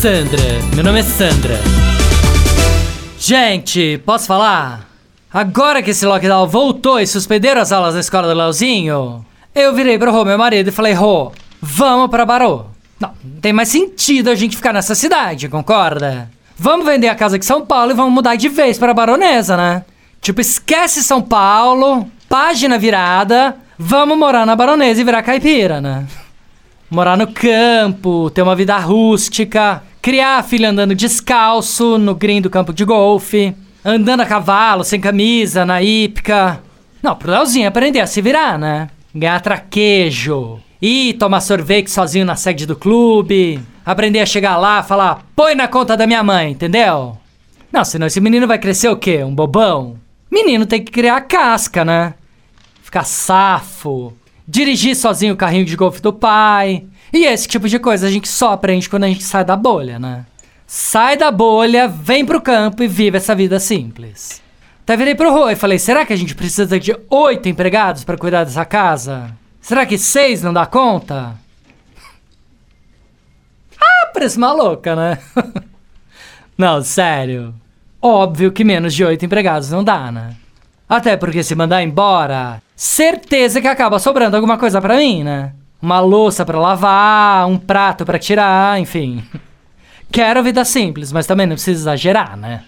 Sandra, meu nome é Sandra. Gente, posso falar? Agora que esse lockdown voltou e suspenderam as aulas da escola do Leozinho, eu virei pro Rô, meu marido, e falei: Rô, vamos pra Barô. Não, não tem mais sentido a gente ficar nessa cidade, concorda? Vamos vender a casa aqui em São Paulo e vamos mudar de vez pra Baronesa, né? Tipo, esquece São Paulo, página virada, vamos morar na Baronesa e virar caipira, né? Morar no campo, ter uma vida rústica, criar a filha andando descalço no green do campo de golfe, andando a cavalo, sem camisa, na hípica. Não, pro Leozinho aprender a se virar, né? Ganhar traquejo, ir tomar sorvete sozinho na sede do clube, aprender a chegar lá, falar, põe na conta da minha mãe, entendeu? Não, senão esse menino vai crescer o quê? Um bobão? Menino tem que criar casca, né? Ficar safo, dirigir sozinho o carrinho de golfe do pai. E esse tipo de coisa a gente só aprende quando a gente sai da bolha, né? Sai da bolha, vem pro campo e vive essa vida simples. Até virei pro Rô e falei: será que a gente precisa de oito empregados para cuidar dessa casa? Será que seis não dá conta? Ah, parece maluca, né? não, sério. Óbvio que menos de oito empregados não dá, né? Até porque se mandar embora, certeza que acaba sobrando alguma coisa pra mim, né? Uma louça pra lavar, um prato pra tirar, enfim. Quero vida simples, mas também não precisa exagerar, né?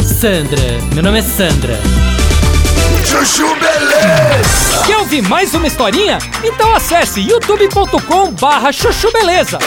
Sandra, meu nome é Sandra. Chuchu Beleza! Quer ouvir mais uma historinha? Então acesse youtube.com barra chuchu beleza.